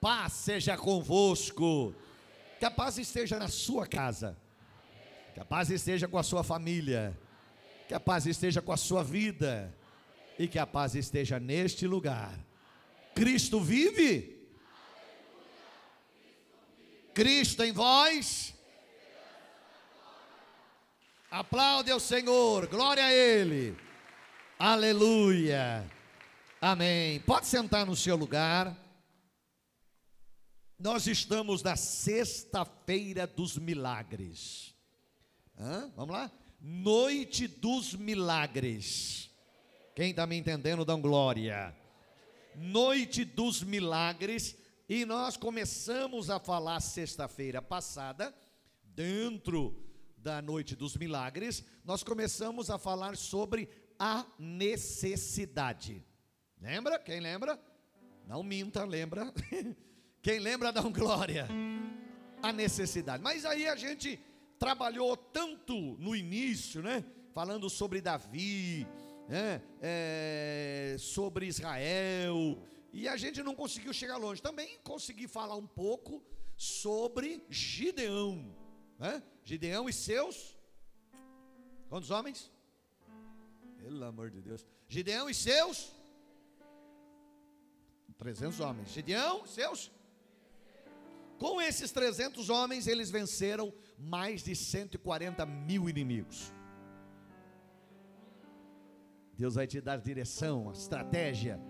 Paz seja convosco. Que a paz esteja na sua casa. Que a paz esteja com a sua família. Que a paz esteja com a sua vida. E que a paz esteja neste lugar. Cristo vive. Cristo em vós. Aplaude ao Senhor, glória a Ele. Aleluia. Amém. Pode sentar no seu lugar. Nós estamos na sexta-feira dos milagres. Hã? Vamos lá? Noite dos milagres. Quem está me entendendo, dão glória. Noite dos milagres. E nós começamos a falar sexta-feira passada, dentro da noite dos milagres, nós começamos a falar sobre a necessidade. Lembra? Quem lembra? Não minta, lembra? Quem lembra, dá um glória. A necessidade. Mas aí a gente trabalhou tanto no início, né? Falando sobre Davi, né? É, sobre Israel, e a gente não conseguiu chegar longe. Também consegui falar um pouco sobre Gideão, né? Gideão e seus quantos homens? Pelo amor de Deus. Gideão e seus 300 homens. Gideão, seus com esses 300 homens, eles venceram mais de 140 mil inimigos. Deus vai te dar direção, estratégia.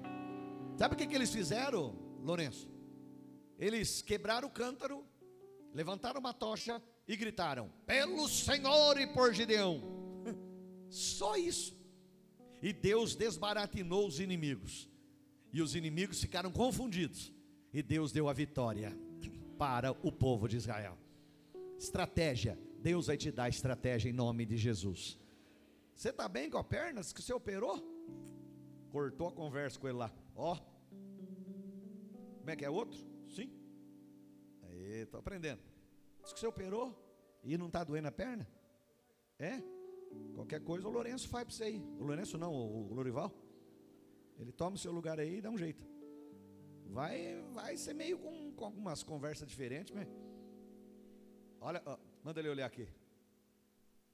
Sabe o que, que eles fizeram, Lourenço? Eles quebraram o cântaro, levantaram uma tocha e gritaram: Pelo Senhor e por Gideão. Só isso. E Deus desbaratinou os inimigos. E os inimigos ficaram confundidos. E Deus deu a vitória para o povo de Israel. Estratégia. Deus vai te dar estratégia em nome de Jesus. Você está bem com a perna? Que você operou? Cortou a conversa com ele lá. Ó. Como é que é outro? Sim. Aí, estou aprendendo. Diz que você operou e não está doendo a perna? É? Qualquer coisa o Lourenço faz para você aí. O Lourenço não, o Lorival. Ele toma o seu lugar aí e dá um jeito. Vai, vai ser meio com, com algumas conversas diferentes, mas. Olha, ó, manda ele olhar aqui.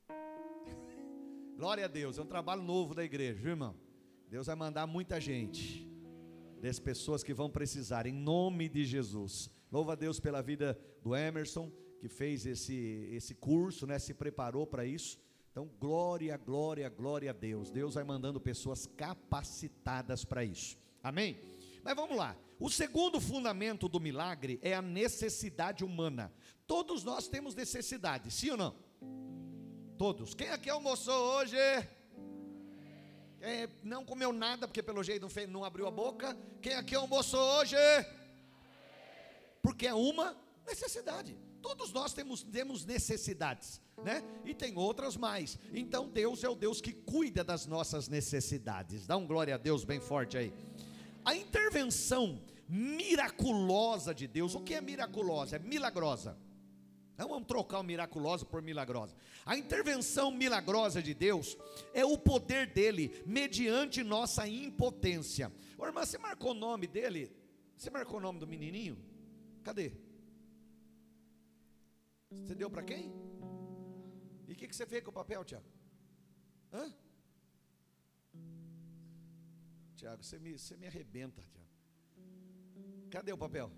Glória a Deus, é um trabalho novo da igreja, viu, irmão? Deus vai mandar muita gente, das pessoas que vão precisar, em nome de Jesus. Louva a Deus pela vida do Emerson, que fez esse, esse curso, né, se preparou para isso. Então, glória, glória, glória a Deus. Deus vai mandando pessoas capacitadas para isso. Amém? Mas vamos lá. O segundo fundamento do milagre é a necessidade humana. Todos nós temos necessidade, sim ou não? Todos. Quem aqui almoçou hoje? É, não comeu nada, porque pelo jeito não, fez, não abriu a boca. Quem aqui almoçou hoje? Porque é uma necessidade. Todos nós temos, temos necessidades, né? E tem outras mais. Então Deus é o Deus que cuida das nossas necessidades. Dá um glória a Deus bem forte aí. A intervenção miraculosa de Deus, o que é miraculosa? É milagrosa. Não vamos trocar o miraculoso por milagrosa. A intervenção milagrosa de Deus é o poder dele mediante nossa impotência. Ô, irmã, você marcou o nome dele? Você marcou o nome do menininho? Cadê? Você deu para quem? E o que, que, você fez com o papel, Tiago? Hã? Tiago, você me, você me arrebenta, Tiago. Cadê o papel?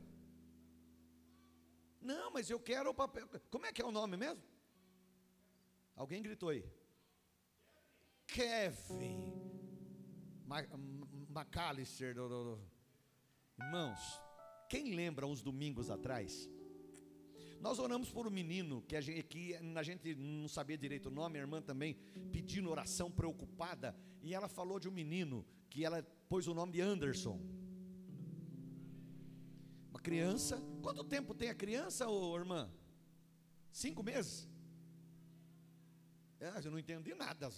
Não, mas eu quero o papel. Como é que é o nome mesmo? Alguém gritou aí. Kevin McAllister. Irmãos, quem lembra uns domingos atrás? Nós oramos por um menino que a gente, que a gente não sabia direito o nome, a irmã também pedindo oração preocupada, e ela falou de um menino que ela pôs o nome de Anderson criança. Quanto tempo tem a criança, ô irmã? Cinco meses? É, eu não entendi nada.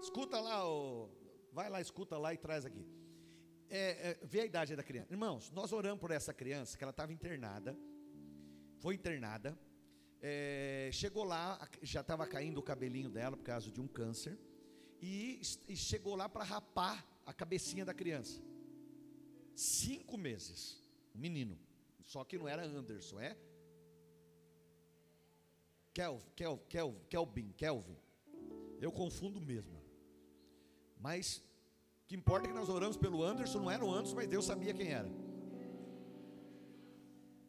Escuta lá, ô, vai lá, escuta lá e traz aqui. É, é, vê a idade da criança. Irmãos, nós oramos por essa criança, que ela estava internada, foi internada, é, chegou lá, já estava caindo o cabelinho dela por causa de um câncer, e, e chegou lá para rapar a cabecinha da criança. Cinco meses. um menino. Só que não era Anderson, é Kelvin, Kelvin, Kelvin. Eu confundo mesmo. Mas o que importa é que nós oramos pelo Anderson, não era o Anderson, mas Deus sabia quem era.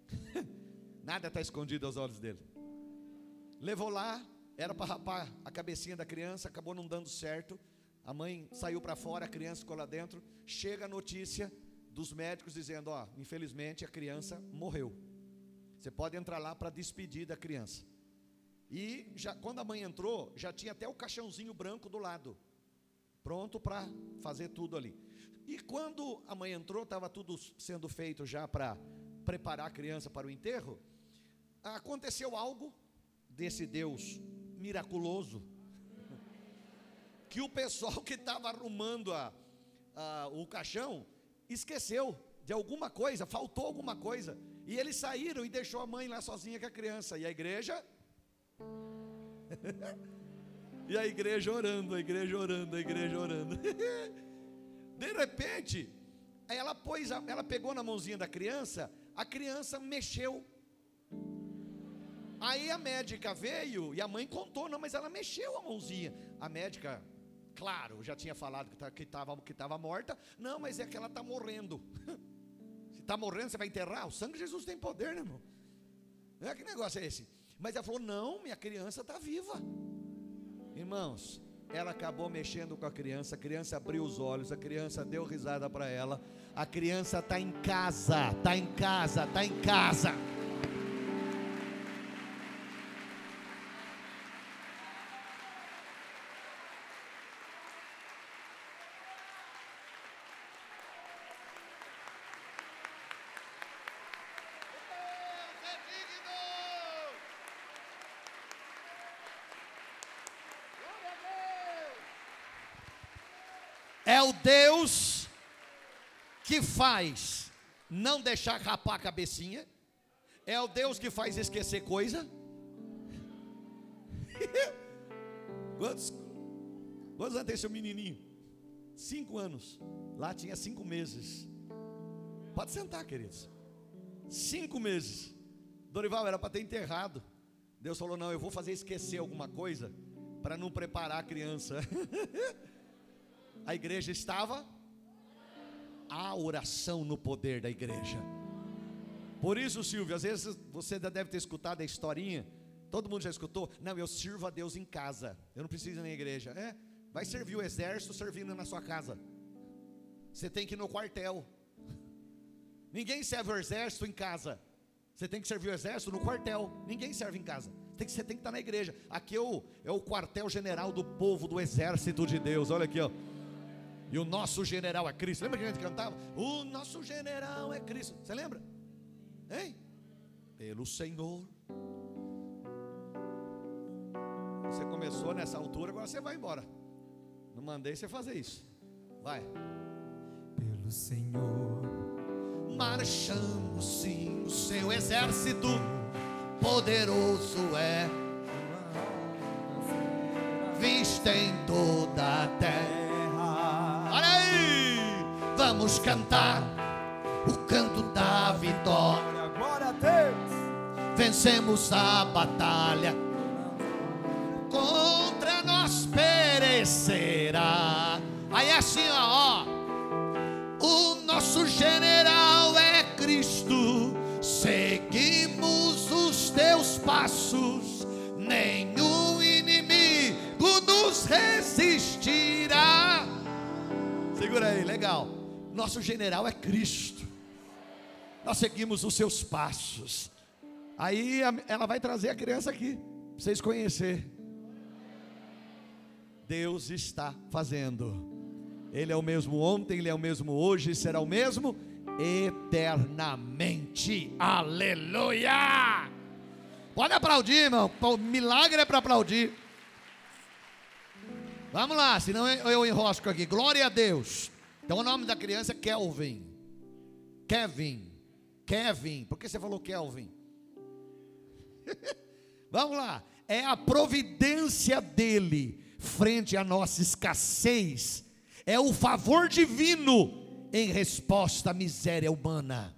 Nada está escondido aos olhos dele. Levou lá, era para rapar a cabecinha da criança, acabou não dando certo. A mãe saiu para fora, a criança ficou lá dentro. Chega a notícia dos médicos dizendo: Ó, infelizmente a criança morreu. Você pode entrar lá para despedir da criança. E já, quando a mãe entrou, já tinha até o caixãozinho branco do lado, pronto para fazer tudo ali. E quando a mãe entrou, estava tudo sendo feito já para preparar a criança para o enterro. Aconteceu algo desse Deus miraculoso, que o pessoal que estava arrumando a, a, o caixão esqueceu de alguma coisa, faltou alguma coisa, e eles saíram e deixou a mãe lá sozinha com a criança, e a igreja e a igreja orando, a igreja orando, a igreja orando. De repente, ela pôs, a, ela pegou na mãozinha da criança, a criança mexeu. Aí a médica veio e a mãe contou, não, mas ela mexeu a mãozinha. A médica, claro, já tinha falado que tá, estava que tava morta. Não, mas é que ela está morrendo. Se está morrendo, você vai enterrar? O sangue de Jesus tem poder, né, irmão? É, que negócio é esse? Mas ela falou: Não, minha criança está viva. Irmãos, ela acabou mexendo com a criança, a criança abriu os olhos, a criança deu risada para ela. A criança está em casa, está em casa, está em casa. É o Deus que faz não deixar rapar a cabecinha. É o Deus que faz esquecer coisa. quantos, quantos anos tem seu menininho? Cinco anos. Lá tinha cinco meses. Pode sentar, queridos. Cinco meses. Dorival era para ter enterrado. Deus falou: não, eu vou fazer esquecer alguma coisa para não preparar a criança. a igreja estava a oração no poder da igreja. Por isso, Silvio, às vezes você deve ter escutado a historinha. Todo mundo já escutou? Não, eu sirvo a Deus em casa. Eu não preciso ir na igreja. É, vai servir o exército servindo na sua casa. Você tem que ir no quartel. Ninguém serve o exército em casa. Você tem que servir o exército no quartel. Ninguém serve em casa. Tem que, você tem que estar na igreja. Aqui é o, é o quartel general do povo, do exército de Deus. Olha aqui, ó. E o nosso general é Cristo. Lembra que a gente cantava? O nosso general é Cristo. Você lembra? Hein? Pelo Senhor. Você começou nessa altura, agora você vai embora. Não mandei você fazer isso. Vai. Pelo Senhor. Marchamos sim, o seu exército poderoso é. Vista em toda a terra vamos cantar o canto da vitória. Glória a Deus. Vencemos a batalha. Contra nós perecerá. Aí é assim, ó, ó. O nosso general é Cristo. Seguimos os teus passos. Nenhum inimigo nos resistirá. Segura aí, legal. Nosso general é Cristo. Nós seguimos os seus passos. Aí ela vai trazer a criança aqui, para vocês conhecerem. Deus está fazendo. Ele é o mesmo ontem, ele é o mesmo hoje, e será o mesmo eternamente. Aleluia! Pode aplaudir, irmão. O milagre é para aplaudir. Vamos lá, senão eu enrosco aqui. Glória a Deus. Então o nome da criança é Kelvin. Kevin. Kevin. Por que você falou Kelvin? Vamos lá. É a providência dele frente à nossa escassez. É o favor divino em resposta à miséria humana.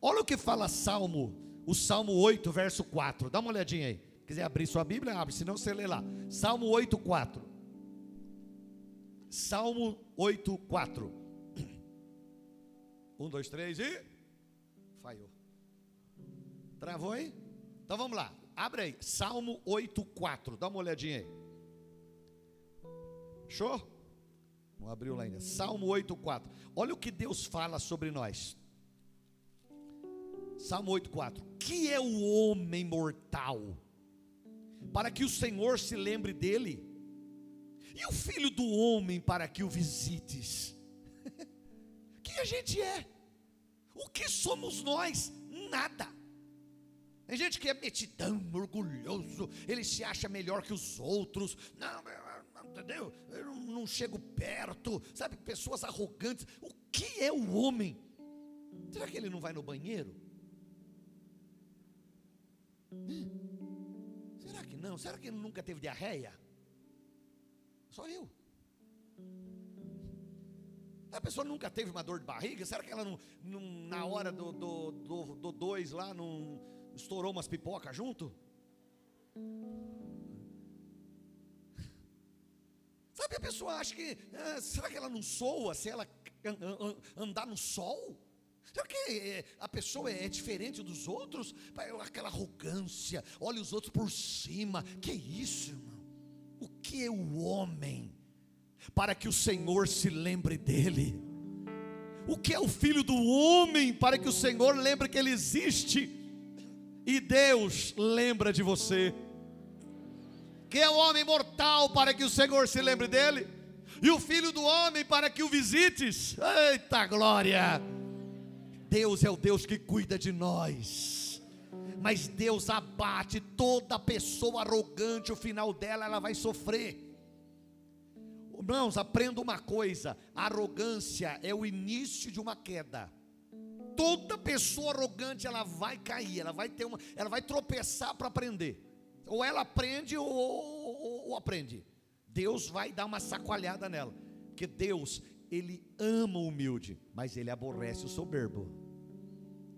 Olha o que fala Salmo, o Salmo 8, verso 4. Dá uma olhadinha aí. Quiser abrir sua Bíblia, abre, senão você lê lá. Salmo 8, 4. Salmo 8, 4. Um, dois, três e. Falhou. Travou aí? Então vamos lá. Abre aí. Salmo 8, 4. Dá uma olhadinha aí. Show? Não abriu lá ainda. Salmo 8, 4. Olha o que Deus fala sobre nós. Salmo 8, 4. Que é o homem mortal? Para que o Senhor se lembre dele. E o filho do homem para que o visites? que a gente é? O que somos nós? Nada. Tem gente que é metidão, orgulhoso, ele se acha melhor que os outros. Não, entendeu? Eu não, não chego perto, sabe? Pessoas arrogantes. O que é o homem? Será que ele não vai no banheiro? Será que não? Será que ele nunca teve diarreia? Só eu. A pessoa nunca teve uma dor de barriga? Será que ela não, não na hora do, do, do, do dois lá não estourou umas pipocas junto? Sabe, a pessoa acha que, ah, será que ela não soa se ela andar no sol? Será que eh, a pessoa é diferente dos outros? Aquela arrogância, olha os outros por cima. Que isso, irmão? O que é o homem? Para que o Senhor se lembre dele. O que é o filho do homem? Para que o Senhor lembre que ele existe. E Deus lembra de você que é o homem mortal, para que o Senhor se lembre dele, e o filho do homem, para que o visites. Eita glória! Deus é o Deus que cuida de nós, mas Deus abate toda pessoa arrogante, o final dela ela vai sofrer. Irmãos, aprenda uma coisa: arrogância é o início de uma queda. Toda pessoa arrogante ela vai cair, ela vai ter uma, ela vai tropeçar para aprender. Ou ela aprende ou, ou, ou aprende. Deus vai dar uma sacoalhada nela. Porque Deus, Ele ama o humilde, mas Ele aborrece o soberbo.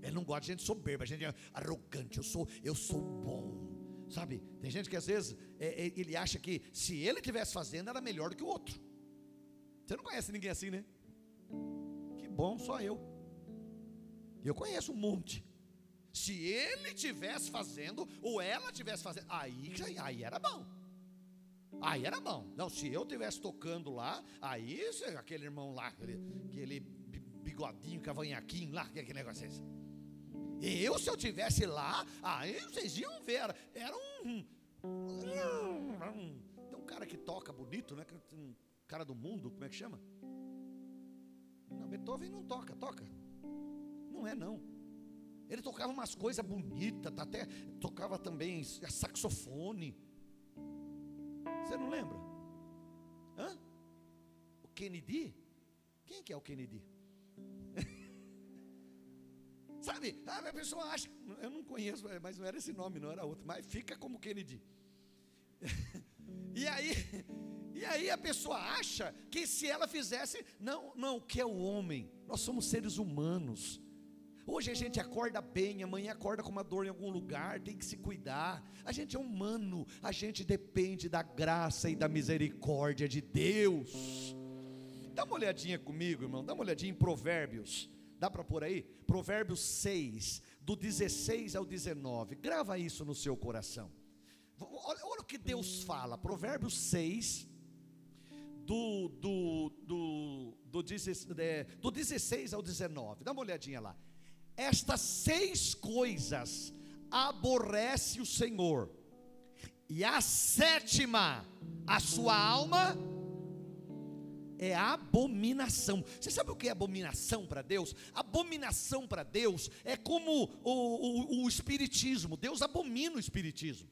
Ele não gosta de gente soberba, gente arrogante. Eu sou, eu sou bom. Sabe? Tem gente que às vezes é, é, ele acha que se ele tivesse fazendo era melhor do que o outro. Você não conhece ninguém assim, né? Que bom, só eu. Eu conheço um monte. Se ele tivesse fazendo, ou ela tivesse fazendo, aí, aí era bom. Aí era bom. Não, se eu tivesse tocando lá, aí aquele irmão lá, aquele, aquele bigodinho, cavanhaquinho lá, aquele negócio assim. Eu, se eu tivesse lá, aí vocês iam ver, era, um, um, Tem um cara que toca bonito, né? Um cara do mundo, como é que chama? Não, Beethoven não toca, toca. Não é não. Ele tocava umas coisas bonitas, tá até tocava também saxofone. Você não lembra? Hã? O Kennedy? Quem que é o Kennedy? Sabe? A pessoa acha, eu não conheço, mas não era esse nome, não era outro, mas fica como Kennedy. e aí, e aí a pessoa acha que se ela fizesse, não, não, o que é o homem? Nós somos seres humanos. Hoje a gente acorda bem, amanhã acorda com uma dor em algum lugar, tem que se cuidar. A gente é humano, a gente depende da graça e da misericórdia de Deus. Dá uma olhadinha comigo, irmão, dá uma olhadinha em Provérbios. Dá para pôr aí? Provérbios 6, do 16 ao 19. Grava isso no seu coração. Olha, olha o que Deus fala. Provérbios 6, do, do, do, do, do 16 ao 19. Dá uma olhadinha lá. Estas seis coisas aborrece o Senhor, e a sétima, a sua alma, é abominação. Você sabe o que é abominação para Deus? Abominação para Deus é como o, o, o, Espiritismo. Deus abomina o Espiritismo.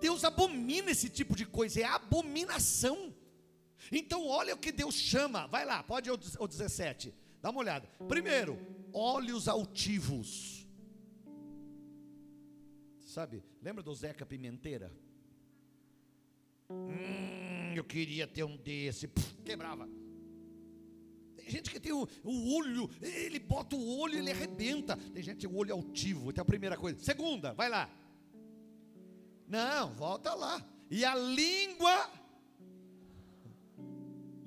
Deus abomina esse tipo de coisa, é abominação. Então, olha o que Deus chama. Vai lá, pode o 17. Dá uma olhada. Primeiro, olhos altivos. Sabe, lembra do Zeca Pimenteira? Hum, eu queria ter um desse. Puf, quebrava. gente que tem o, o olho, ele bota o olho e ele arrebenta. Tem gente com o olho altivo, então é a primeira coisa. Segunda, vai lá. Não, volta lá. E a língua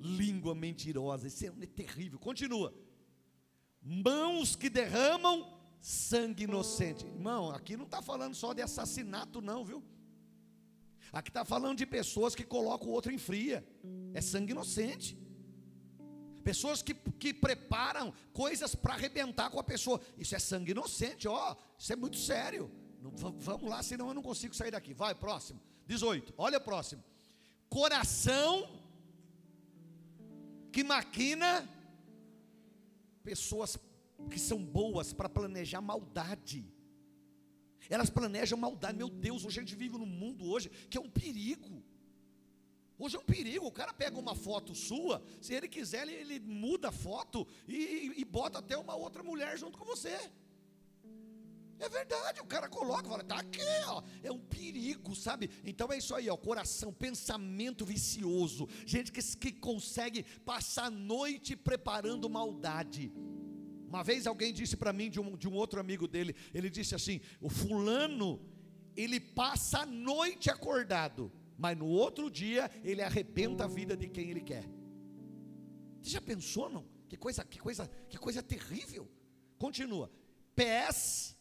língua mentirosa, isso é terrível. Continua. Mãos que derramam sangue inocente. Irmão, aqui não está falando só de assassinato, não, viu? Aqui está falando de pessoas que colocam o outro em fria. É sangue inocente. Pessoas que, que preparam coisas para arrebentar com a pessoa. Isso é sangue inocente, ó. Isso é muito sério. Vamos lá, senão eu não consigo sair daqui. Vai, próximo. 18. Olha o próximo. Coração que maquina pessoas que são boas para planejar maldade. Elas planejam maldade. Meu Deus, hoje a gente vive num mundo hoje que é um perigo. Hoje é um perigo. O cara pega uma foto sua, se ele quiser, ele, ele muda a foto e, e, bota até uma outra mulher junto com você. É verdade, o cara coloca, fala, tá aqui, ó. É um perigo, sabe? Então é isso aí, ó. Coração, pensamento vicioso. Gente que, que consegue passar a noite preparando maldade. Uma vez alguém disse para mim, de um, de um outro amigo dele, ele disse assim: o fulano, ele passa a noite acordado, mas no outro dia ele arrebenta a vida de quem ele quer. Você já pensou, não? Que coisa, que coisa, que coisa terrível. Continua. Pés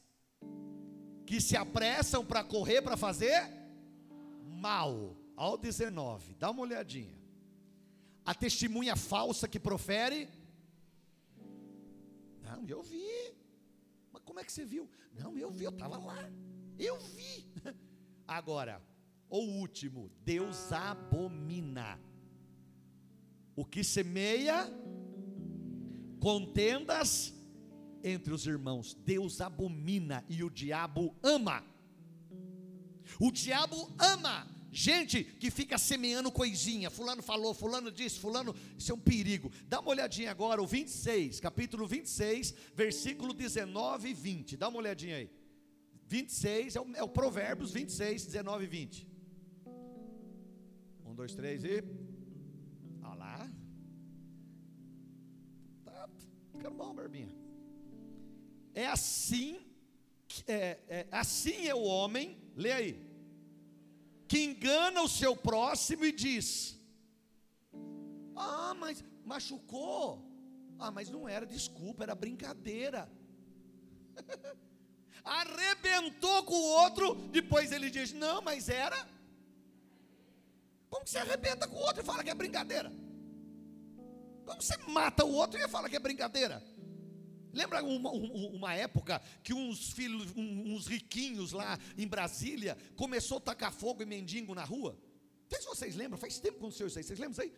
que se apressam para correr para fazer mal. Ao 19, dá uma olhadinha. A testemunha falsa que profere não, eu vi. Mas como é que você viu? Não, eu vi, eu estava lá. Eu vi. Agora, o último, Deus abomina. O que semeia contendas entre os irmãos. Deus abomina e o diabo ama. O diabo ama Gente que fica semeando coisinha, fulano falou, fulano disse, fulano, isso é um perigo. Dá uma olhadinha agora, o 26, capítulo 26, versículo 19 e 20. Dá uma olhadinha aí. 26 é o, é o Provérbios 26, 19 e 20. Um, dois, três e. Olha lá. Tá ficando bom, Barbinha. É assim, é, é, assim é o homem, lê aí que engana o seu próximo e diz: Ah, mas machucou. Ah, mas não era desculpa, era brincadeira. Arrebentou com o outro, depois ele diz: Não, mas era. Como que você arrebenta com o outro e fala que é brincadeira? Como você mata o outro e fala que é brincadeira? Lembra uma, uma, época que uns filhos, uns riquinhos lá em Brasília começou a tacar fogo e mendigo na rua? Não sei se vocês lembram, faz tempo que aconteceu isso aí, vocês lembram isso aí?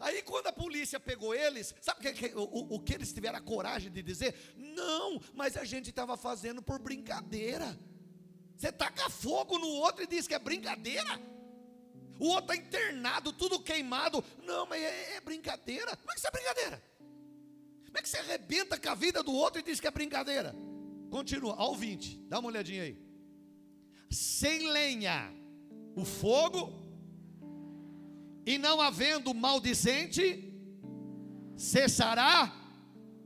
Aí quando a polícia pegou eles, sabe o que, o, o que eles tiveram a coragem de dizer? Não, mas a gente estava fazendo por brincadeira. Você taca fogo no outro e diz que é brincadeira? O outro está internado, tudo queimado. Não, mas é, é brincadeira. Como é que isso é brincadeira? Como é que você arrebenta com a vida do outro e diz que é brincadeira? Continua, ao 20, dá uma olhadinha aí. Sem lenha, o fogo, e não havendo maldizente, cessará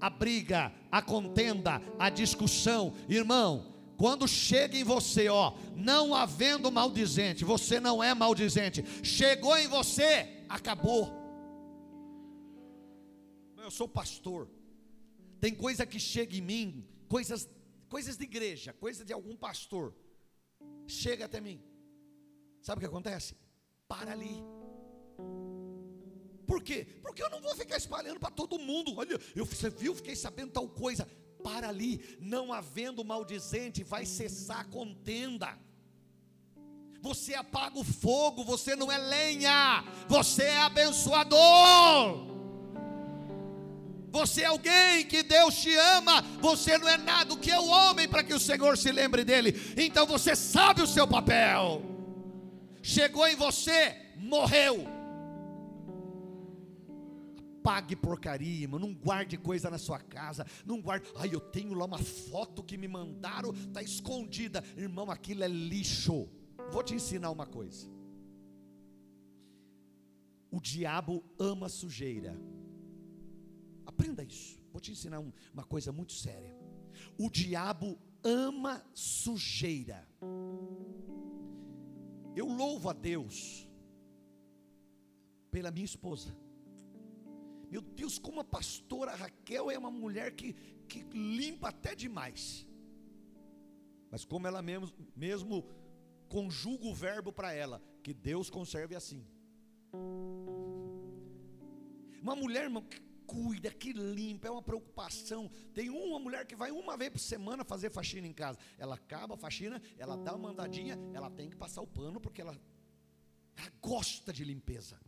a briga, a contenda, a discussão. Irmão, quando chega em você, ó, não havendo maldizente, você não é maldizente, chegou em você, acabou. Eu sou pastor, tem coisa que chega em mim, coisas, coisas de igreja, coisa de algum pastor, chega até mim. Sabe o que acontece? Para ali. Por quê? Porque eu não vou ficar espalhando para todo mundo. Olha, eu, você viu, fiquei sabendo tal coisa. Para ali, não havendo maldizente, vai cessar a contenda. Você apaga o fogo, você não é lenha, você é abençoador. Você é alguém que Deus te ama, você não é nada do que é o homem para que o Senhor se lembre dele. Então você sabe o seu papel. Chegou em você, morreu. Pague porcaria, irmão. Não guarde coisa na sua casa. Não guarde. Ai, eu tenho lá uma foto que me mandaram, está escondida. Irmão, aquilo é lixo. Vou te ensinar uma coisa. O diabo ama sujeira Aprenda isso. Vou te ensinar um, uma coisa muito séria. O diabo ama sujeira. Eu louvo a Deus pela minha esposa. Meu Deus, como a pastora Raquel é uma mulher que, que limpa até demais. Mas como ela mesmo, mesmo conjuga o verbo para ela, que Deus conserve assim. Uma mulher, irmão, que cuida, que limpa, é uma preocupação. Tem uma mulher que vai uma vez por semana fazer faxina em casa. Ela acaba a faxina, ela dá uma andadinha, ela tem que passar o pano porque ela, ela gosta de limpeza.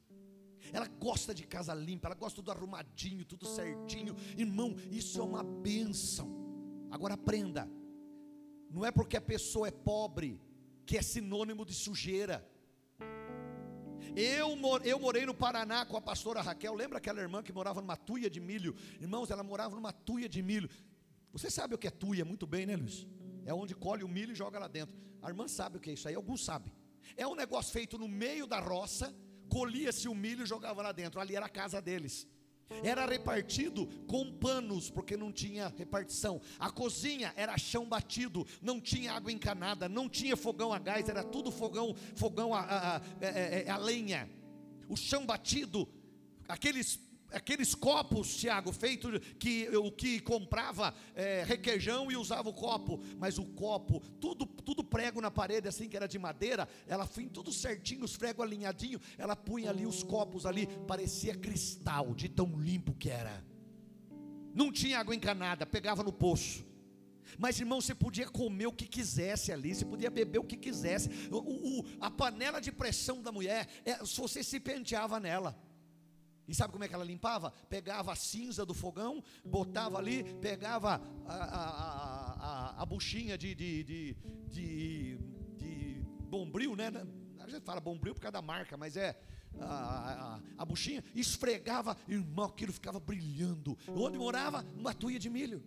Ela gosta de casa limpa, ela gosta do arrumadinho, tudo certinho. Irmão, isso é uma benção. Agora aprenda. Não é porque a pessoa é pobre que é sinônimo de sujeira. Eu, eu morei no Paraná com a pastora Raquel. Lembra aquela irmã que morava numa tuia de milho? Irmãos, ela morava numa tuia de milho. Você sabe o que é tuia muito bem, né, Luiz? É onde colhe o milho e joga lá dentro. A irmã sabe o que é isso aí, alguns sabem. É um negócio feito no meio da roça, colhia-se o milho e jogava lá dentro. Ali era a casa deles. Era repartido com panos, porque não tinha repartição. A cozinha era chão batido, não tinha água encanada, não tinha fogão a gás, era tudo fogão, fogão a, a, a, a é, é, lenha. O chão batido, aqueles aqueles copos, Tiago, feito que o que comprava é, requeijão e usava o copo, mas o copo, tudo, tudo prego na parede, assim que era de madeira, ela fim tudo certinho, os pregos alinhadinho, ela punha ali os copos ali, parecia cristal, de tão limpo que era. Não tinha água encanada, pegava no poço. Mas irmão, você podia comer o que quisesse ali, você podia beber o que quisesse. O, o, a panela de pressão da mulher, é, você se penteava nela. E sabe como é que ela limpava? Pegava a cinza do fogão, botava ali, pegava a, a, a, a buchinha de, de, de, de, de bombril, né? A gente fala bombril por causa da marca, mas é a, a, a, buchinha, esfregava, irmão, aquilo ficava brilhando. Onde morava? Numa tuia de milho.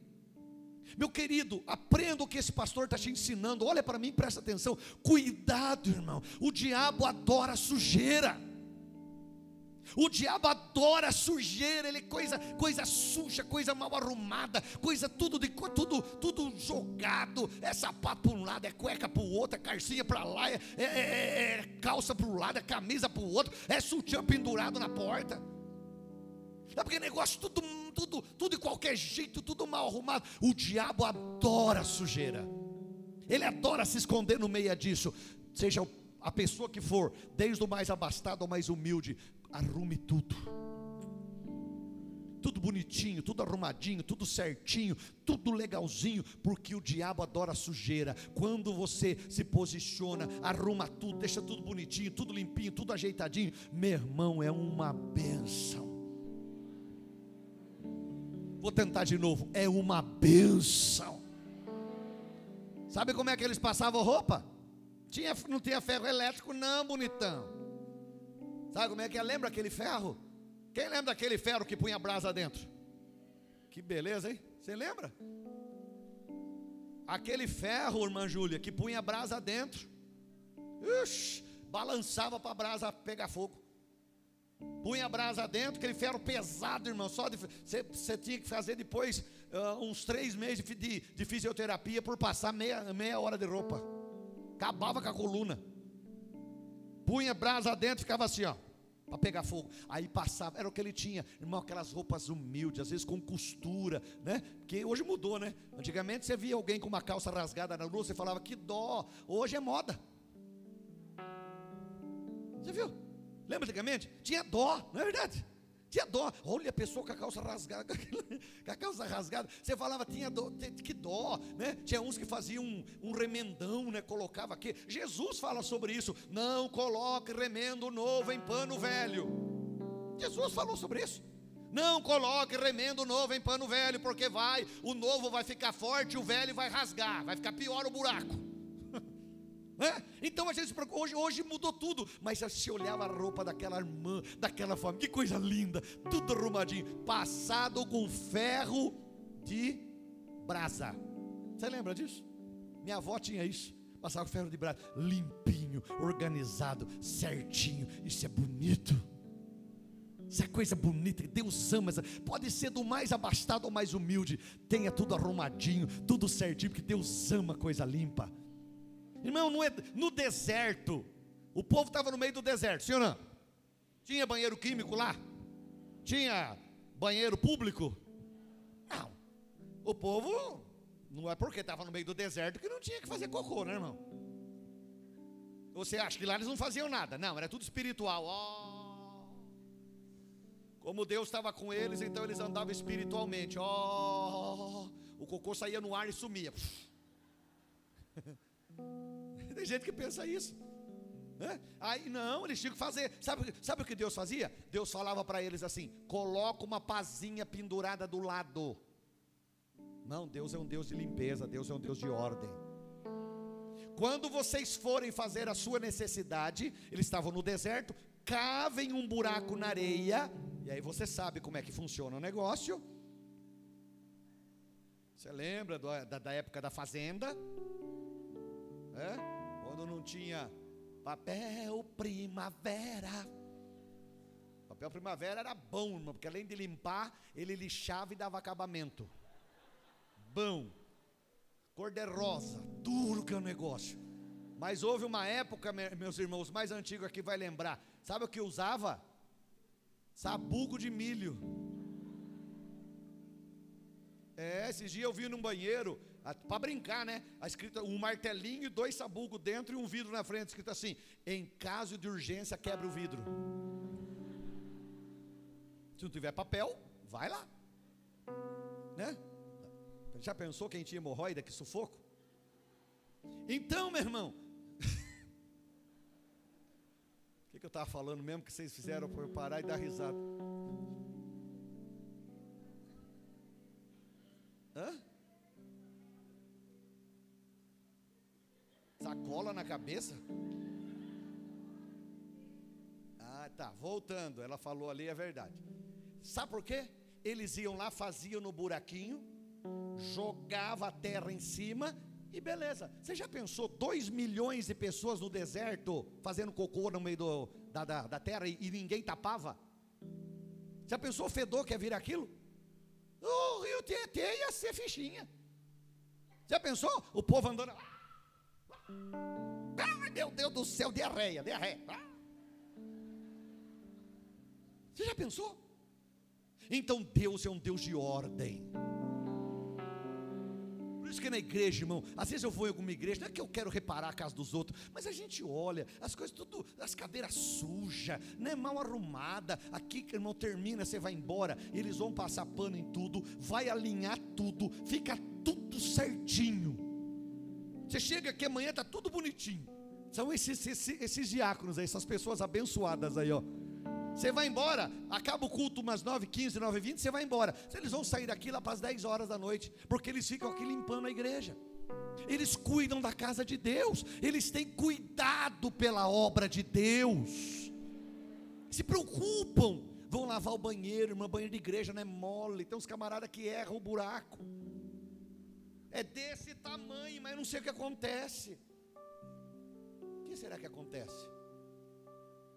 Meu querido, aprenda o que esse pastor está te ensinando. Olha para mim, presta atenção. Cuidado, irmão. O diabo adora sujeira. O diabo adora sujeira, ele é coisa, coisa suja, coisa mal arrumada, coisa tudo de tudo, tudo jogado. É sapato para um lado, é cueca para o outro, é carcinha para lá, é, é, é, é calça para um lado, é camisa para o outro, é sutiã pendurado na porta. É porque negócio tudo, tudo, tudo de qualquer jeito, tudo mal arrumado. O diabo adora sujeira. Ele adora se esconder no meio disso. Seja a pessoa que for, desde o mais abastado ao mais humilde, arrume tudo. Tudo bonitinho, tudo arrumadinho, tudo certinho, tudo legalzinho, porque o diabo adora sujeira. Quando você se posiciona, arruma tudo, deixa tudo bonitinho, tudo limpinho, tudo ajeitadinho, meu irmão, é uma benção. Vou tentar de novo, é uma benção. Sabe como é que eles passavam roupa? Tinha, não tinha ferro elétrico, não, bonitão. Sabe como é que é? Lembra aquele ferro? Quem lembra daquele ferro que punha brasa dentro? Que beleza, hein? Você lembra? Aquele ferro, irmã Júlia, que punha brasa dentro. Ixi, balançava para a brasa pegar fogo. Punha a brasa dentro, aquele ferro pesado, irmão. Só você, tinha que fazer depois uh, uns três meses de, de, de fisioterapia por passar meia, meia hora de roupa. Acabava com a coluna punha brasa dentro, ficava assim, ó, para pegar fogo. Aí passava, era o que ele tinha, irmão, aquelas roupas humildes, às vezes com costura, né? Porque hoje mudou, né? Antigamente você via alguém com uma calça rasgada na rua, você falava que dó. Hoje é moda. Você viu? Lembra antigamente? Tinha dó, não é verdade? Tinha dó. Olha a pessoa com a calça rasgada, com a calça rasgada. Você falava, tinha dó, que dó, né? Tinha uns que faziam um, um remendão, né? Colocava aqui. Jesus fala sobre isso. Não coloque remendo novo em pano velho. Jesus falou sobre isso. Não coloque remendo novo em pano velho, porque vai, o novo vai ficar forte, o velho vai rasgar, vai ficar pior o buraco. É? Então a gente hoje, hoje mudou tudo, mas se olhava a roupa daquela irmã, daquela família, que coisa linda, tudo arrumadinho, passado com ferro de brasa. Você lembra disso? Minha avó tinha isso. Passava com ferro de brasa, limpinho, organizado, certinho. Isso é bonito. Essa coisa bonita, Deus ama. Essa, pode ser do mais abastado ao mais humilde. Tenha tudo arrumadinho, tudo certinho, porque Deus ama coisa limpa. Irmão, não é, no deserto, o povo estava no meio do deserto, sim ou não? Tinha banheiro químico lá? Tinha banheiro público? Não. O povo, não é porque estava no meio do deserto que não tinha que fazer cocô, né, irmão? Você acha que lá eles não faziam nada? Não, era tudo espiritual. Oh. Como Deus estava com eles, então eles andavam espiritualmente. Oh, o cocô saía no ar e sumia. Tem gente que pensa isso. É? Aí não, eles tinham que fazer. Sabe, sabe o que Deus fazia? Deus falava para eles assim: coloca uma pazinha pendurada do lado. Não, Deus é um Deus de limpeza, Deus é um Deus de ordem. Quando vocês forem fazer a sua necessidade, eles estavam no deserto, cavem um buraco na areia, e aí você sabe como é que funciona o negócio. Você lembra do, da, da, época da fazenda? É? Quando não tinha papel primavera. Papel primavera era bom, irmão, porque além de limpar, ele lixava e dava acabamento. Bom. Cor de rosa, duro que é o negócio. Mas houve uma época, meus irmãos, mais antigos aqui vai lembrar. Sabe o que usava? Sabugo de milho. É, esses dias eu vi num banheiro, para brincar, né? A escrita, um martelinho e dois sabugos dentro e um vidro na frente, escrito assim: em caso de urgência, quebra o vidro. Se não tiver papel, vai lá. Né? Já pensou quem tinha hemorroida, que sufoco? Então, meu irmão, o que, que eu estava falando mesmo que vocês fizeram para eu parar e dar risada? Hã? Sacola na cabeça? Ah, tá. Voltando, ela falou ali é verdade. Sabe por quê? Eles iam lá, faziam no buraquinho, jogava a terra em cima e beleza. Você já pensou 2 milhões de pessoas no deserto fazendo cocô no meio do, da, da, da, terra e, e, ninguém tapava? Já pensou o fedor que ia vir aquilo? O rio Tietê ia ser fichinha. Já pensou? O povo andando. Ai meu Deus do céu, diarreia, diarreia. Você já pensou? Então Deus é um Deus de ordem isso que na igreja, irmão, às vezes eu vou em alguma igreja, não é que eu quero reparar a casa dos outros, mas a gente olha, as coisas tudo, as cadeiras sujas, né, mal arrumada. Aqui, irmão, termina, você vai embora, eles vão passar pano em tudo, vai alinhar tudo, fica tudo certinho. Você chega aqui amanhã, está tudo bonitinho. São esses, esses, esses diáconos aí, essas pessoas abençoadas aí, ó. Você vai embora, acaba o culto umas 9, 15, 9, 20, você vai embora. Eles vão sair daqui lá para as 10 horas da noite, porque eles ficam aqui limpando a igreja. Eles cuidam da casa de Deus, eles têm cuidado pela obra de Deus. Se preocupam, vão lavar o banheiro, irmão, banheiro de igreja não é mole. Tem uns camaradas que erram o buraco. É desse tamanho, mas eu não sei o que acontece. O que será que acontece?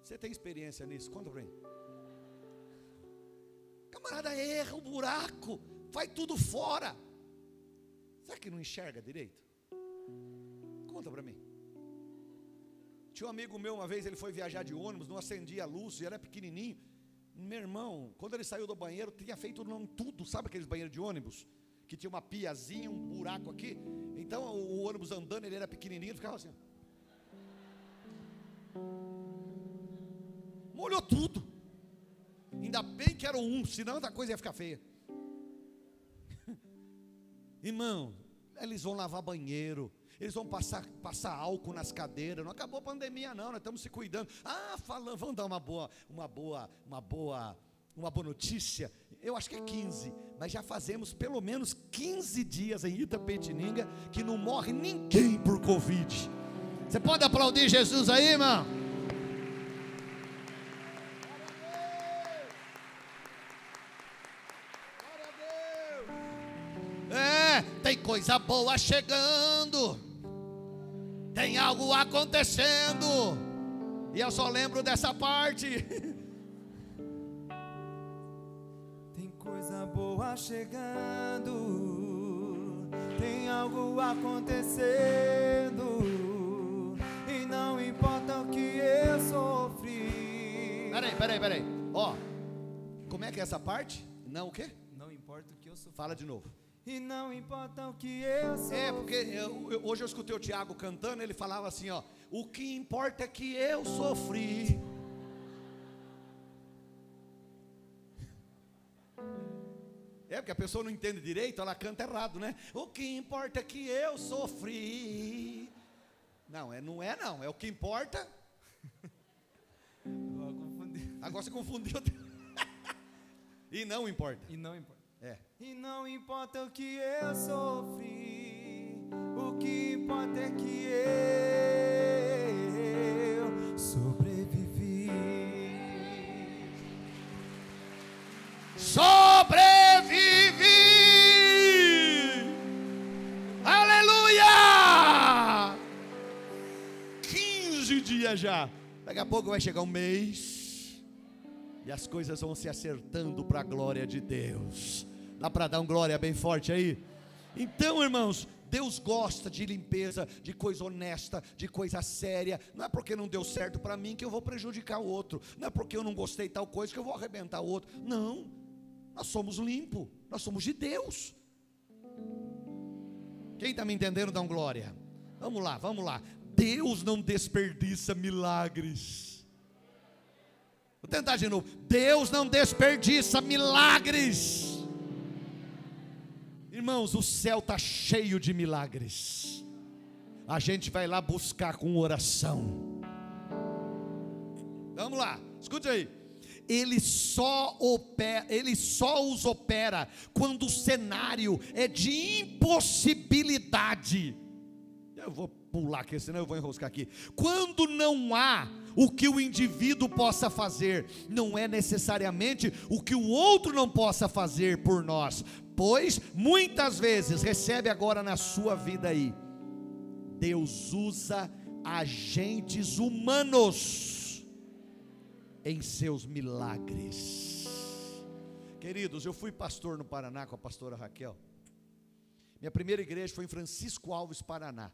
Você tem experiência nisso? Conta para mim. Camarada erra o buraco, vai tudo fora. Será que não enxerga direito? Conta para mim. Tinha um amigo meu uma vez, ele foi viajar de ônibus, não acendia a luz, era pequenininho. Meu irmão, quando ele saiu do banheiro, tinha feito não, tudo, sabe aqueles banheiros de ônibus? Que tinha uma piazinha, um buraco aqui. Então o, o ônibus andando, ele era pequenininho, ele ficava assim. molhou tudo. Ainda bem que era um, senão a coisa ia ficar feia. Irmão, eles vão lavar banheiro, eles vão passar, passar álcool nas cadeiras. Não acabou a pandemia, não, nós estamos se cuidando. Ah, falando, vamos dar uma boa, uma boa, uma boa, uma boa notícia. Eu acho que é 15, mas já fazemos pelo menos 15 dias em Itapetininga que não morre ninguém por Covid. Você pode aplaudir Jesus aí, irmão? tem coisa boa chegando, tem algo acontecendo, e eu só lembro dessa parte. coisa boa chegando, tem algo acontecendo, e não importa o que eu sofri. Peraí, peraí, peraí. Ó, como é que é essa parte? Não o quê? Não importa o que eu sofri. Fala de novo. E não importa o que eu sofri. É, porque eu- eu- hoje eu escutei o Tiago cantando, ele falava assim, ó, o que importa é que eu sofri. Porque a pessoa não entende direito, ela canta errado, né? O que importa é que eu sofri. Não, é, não é não, é o que importa. Agora você confundiu. e não importa. E não importa. É. E não importa o que eu sofri, o que importa é que eu sobrevivi. Sobrevivi! 15 dias já. Daqui a pouco vai chegar um mês. E as coisas vão se acertando para a glória de Deus. Dá para dar um glória bem forte aí? Então, irmãos, Deus gosta de limpeza, de coisa honesta, de coisa séria. Não é porque não deu certo para mim que eu vou prejudicar o outro. Não é porque eu não gostei tal coisa que eu vou arrebentar o outro. Não. Nós somos limpos, nós somos de Deus. Quem está me entendendo, dá um glória. Vamos lá, vamos lá. Deus não desperdiça milagres. Vou tentar de novo. Deus não desperdiça milagres. Irmãos, o céu está cheio de milagres. A gente vai lá buscar com oração. Vamos lá, escute aí. Ele só opera, ele só os opera quando o cenário é de impossibilidade. Eu vou pular aqui, senão eu vou enroscar aqui. Quando não há o que o indivíduo possa fazer, não é necessariamente o que o outro não possa fazer por nós, pois muitas vezes, recebe agora na sua vida aí, Deus usa agentes humanos em seus milagres. Queridos, eu fui pastor no Paraná com a pastora Raquel. Minha primeira igreja foi em Francisco Alves, Paraná.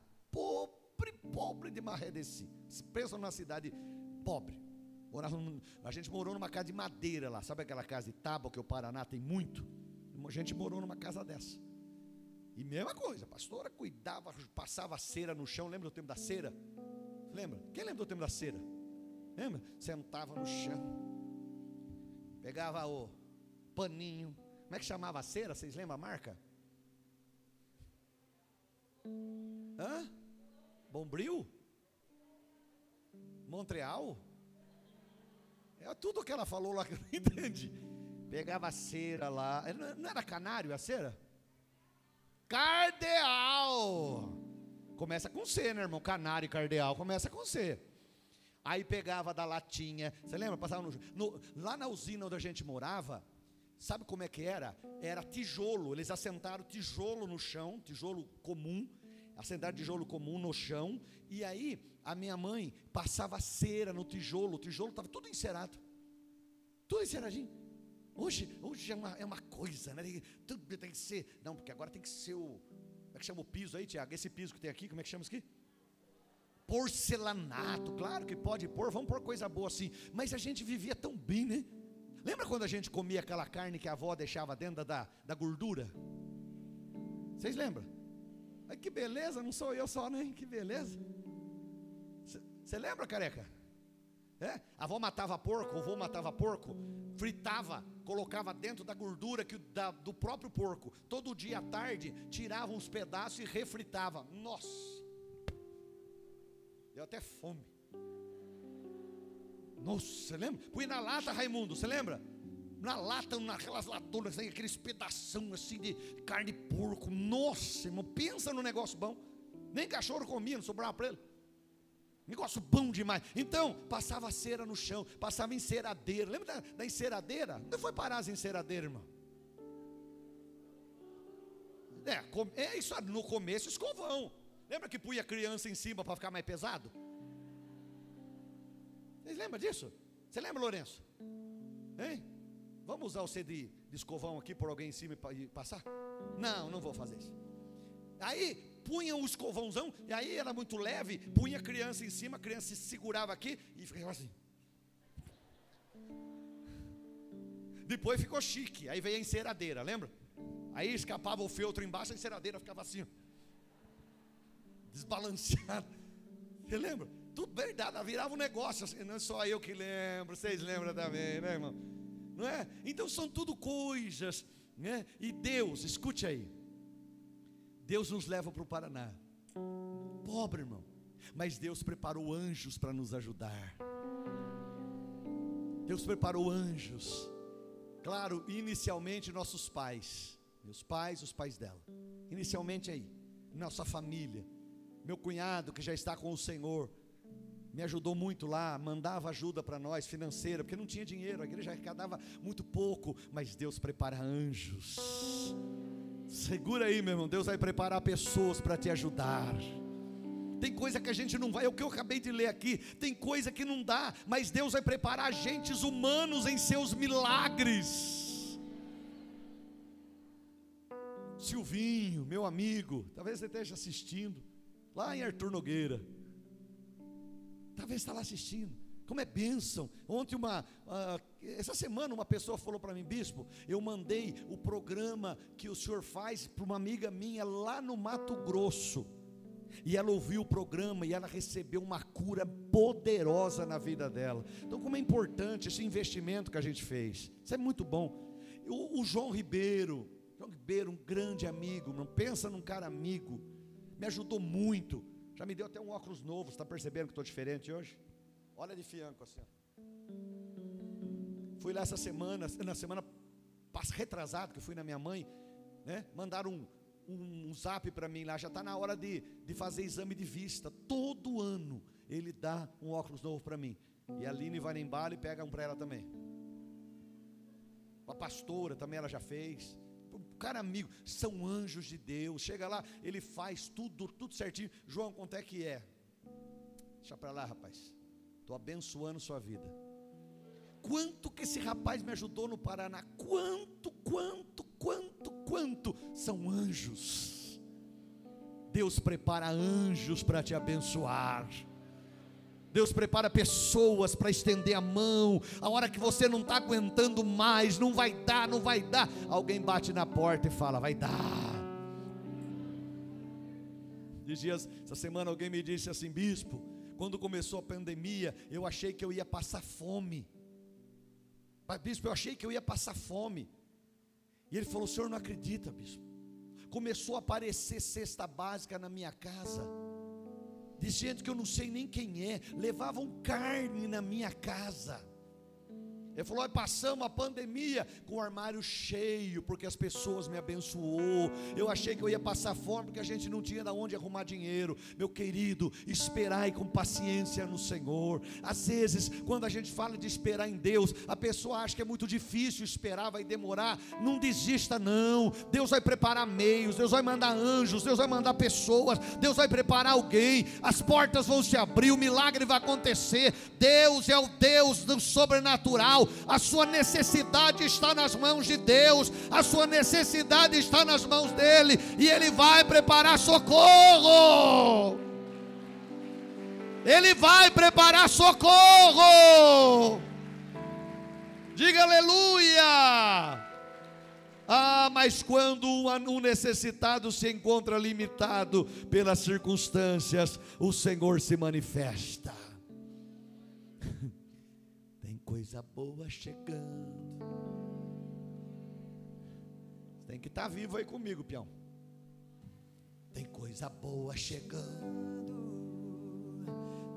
Pobre, pobre de Marredeci. Pensa numa cidade pobre. A gente morou numa casa de madeira lá. Sabe aquela casa de tábua que o Paraná tem muito? A gente morou numa casa dessa. E mesma coisa, a pastora cuidava, passava cera no chão. Lembra do tempo da cera? Lembra? Quem lembra do tempo da cera? Lembra? Sentava no chão. Pegava o paninho. Como é que chamava a cera? Vocês lembram a marca? Hã? Bombril? Montreal? É tudo que ela falou lá que eu não entendi. Pegava a cera lá. Não era canário a cera? Cardeal. Começa com C, né, irmão? Canário e cardeal começa com C. Aí pegava da latinha. Você lembra? Passava no, no- lá na usina onde a gente morava. Sabe como é que era? Era tijolo. Eles assentaram tijolo no chão, tijolo comum. Assentaram tijolo comum no chão. E aí a minha mãe passava cera no tijolo. O tijolo estava tudo encerado. Tudo enceradinho. Hoje, hoje é, uma, é uma coisa, né? Tudo tem que ser. Não, porque agora tem que ser o. Como é que chama o piso aí, Tiago? Esse piso que tem aqui, como é que chama isso aqui? Porcelanato, claro que pode pôr, vamos pôr coisa boa assim. Mas a gente vivia tão bem, né? Lembra quando a gente comia aquela carne que a avó deixava dentro da, da gordura? Vocês lembram? Que beleza, não sou eu só, né? Que beleza. Você lembra, careca? É? A avó matava porco, o avô matava porco, fritava, colocava dentro da gordura que, da- do próprio porco. Todo dia à tarde, tirava uns pedaços e refritava. Nossa! Deu até fome. Nossa, você lembra? Põe na lata, Raimundo, você lembra? Na lata, naquelas latonas, tem aqueles pedação assim de carne de porco. Nossa, irmão, pensa no negócio bom. Nem cachorro comia, não sobrava para ele. Negócio bom demais. Então, passava cera no chão, passava enceradeira. Lembra da, da enceradeira? Onde foi parar as enceradeiras, irmão? É, é isso, no começo, escovão. Lembra que punha a criança em cima para ficar mais pesado? Vocês lembram disso? Você lembra, Lourenço? Hein? Vamos usar você de de escovão aqui por alguém em cima e passar? Não, não vou fazer isso. Aí punha o escovãozão, e aí era muito leve, punha a criança em cima, a criança se segurava aqui e ficava assim. Depois ficou chique, aí veio a enceradeira, lembra? Aí escapava o feltro embaixo, a enceradeira ficava assim, desbalanceada. Você lembra? Tudo verdade, virava um negócio assim, não é só eu que lembro, vocês lembram também, né, irmão? Não é? Então são tudo coisas, né? E Deus, escute aí. Deus nos leva para o Paraná. Pobre, irmão. Mas Deus preparou anjos para nos ajudar. Deus preparou anjos. Claro, inicialmente nossos pais, meus pais, os pais dela. Inicialmente aí, nossa família. Meu cunhado que já está com o Senhor, me ajudou muito lá, mandava ajuda para nós financeira, porque não tinha dinheiro, a igreja arrecadava muito pouco, mas Deus prepara anjos. Segura aí, meu irmão, Deus vai preparar pessoas para te ajudar. Tem coisa que a gente não vai, é o que eu acabei de ler aqui. Tem coisa que não dá, mas Deus vai preparar agentes humanos em seus milagres. Silvinho, meu amigo, talvez você esteja assistindo, lá em Arthur Nogueira. Talvez está lá assistindo. Como é bênção. Ontem, uma, uh, essa semana, uma pessoa falou para mim, bispo, eu mandei o programa que o senhor faz para uma amiga minha lá no Mato Grosso. E ela ouviu o programa e ela recebeu uma cura poderosa na vida dela. Então, como é importante esse investimento que a gente fez. Isso é muito bom. O, o João Ribeiro, João Ribeiro, um grande amigo, não pensa num cara amigo, me ajudou muito. Já me deu até um óculos novo, está percebendo que estou diferente hoje? Olha de fianco assim. Fui lá essa semana, na semana retrasada, que fui na minha mãe, né? Mandaram um, um, um zap para mim lá, já está na hora de, de fazer exame de vista. Todo ano ele dá um óculos novo para mim. E a Aline vai embalo e pega um para ela também. A pastora também ela já fez cara amigo, são anjos de Deus. Chega lá, ele faz tudo, tudo certinho. João, quanto é que é? Deixa para lá, rapaz. Estou abençoando sua vida. Quanto que esse rapaz me ajudou no Paraná? Quanto, quanto, quanto, quanto? São anjos. Deus prepara anjos para te abençoar. Deus prepara pessoas para estender a mão. A hora que você não está aguentando mais, não vai dar, não vai dar. Alguém bate na porta e fala: Vai dar. Dias essa semana alguém me disse assim, bispo, quando começou a pandemia, eu achei que eu ia passar fome. Mas, bispo, eu achei que eu ia passar fome. E ele falou: o senhor não acredita, bispo? Começou a aparecer cesta básica na minha casa de gente que eu não sei nem quem é, levavam carne na minha casa. Ele falou: passamos a pandemia com o armário cheio, porque as pessoas me abençoou. Eu achei que eu ia passar fome, porque a gente não tinha de onde arrumar dinheiro. Meu querido, esperai com paciência no Senhor. Às vezes, quando a gente fala de esperar em Deus, a pessoa acha que é muito difícil esperar, vai demorar. Não desista, não. Deus vai preparar meios, Deus vai mandar anjos, Deus vai mandar pessoas, Deus vai preparar alguém. As portas vão se abrir, o milagre vai acontecer. Deus é o Deus do sobrenatural a sua necessidade está nas mãos de Deus, a sua necessidade está nas mãos dEle, e Ele vai preparar socorro. Ele vai preparar socorro. Diga aleluia. Ah, mas quando um necessitado se encontra limitado pelas circunstâncias, o Senhor se manifesta coisa boa chegando. Tem que estar tá vivo aí comigo, peão. Tem coisa boa chegando.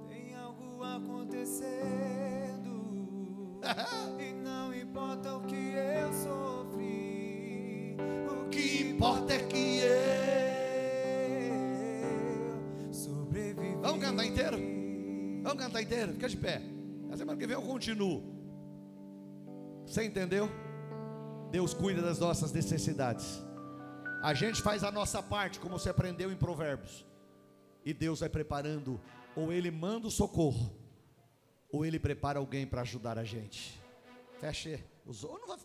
Tem algo acontecendo. e não importa o que eu sofri. O que importa é que eu sobrevivi. Vamos cantar inteiro? Vamos cantar inteiro? Fica de pé. A semana que vem eu continuo. Você entendeu? Deus cuida das nossas necessidades. A gente faz a nossa parte, como você aprendeu em Provérbios. E Deus vai preparando, ou Ele manda o socorro, ou Ele prepara alguém para ajudar a gente. Feche os olhos.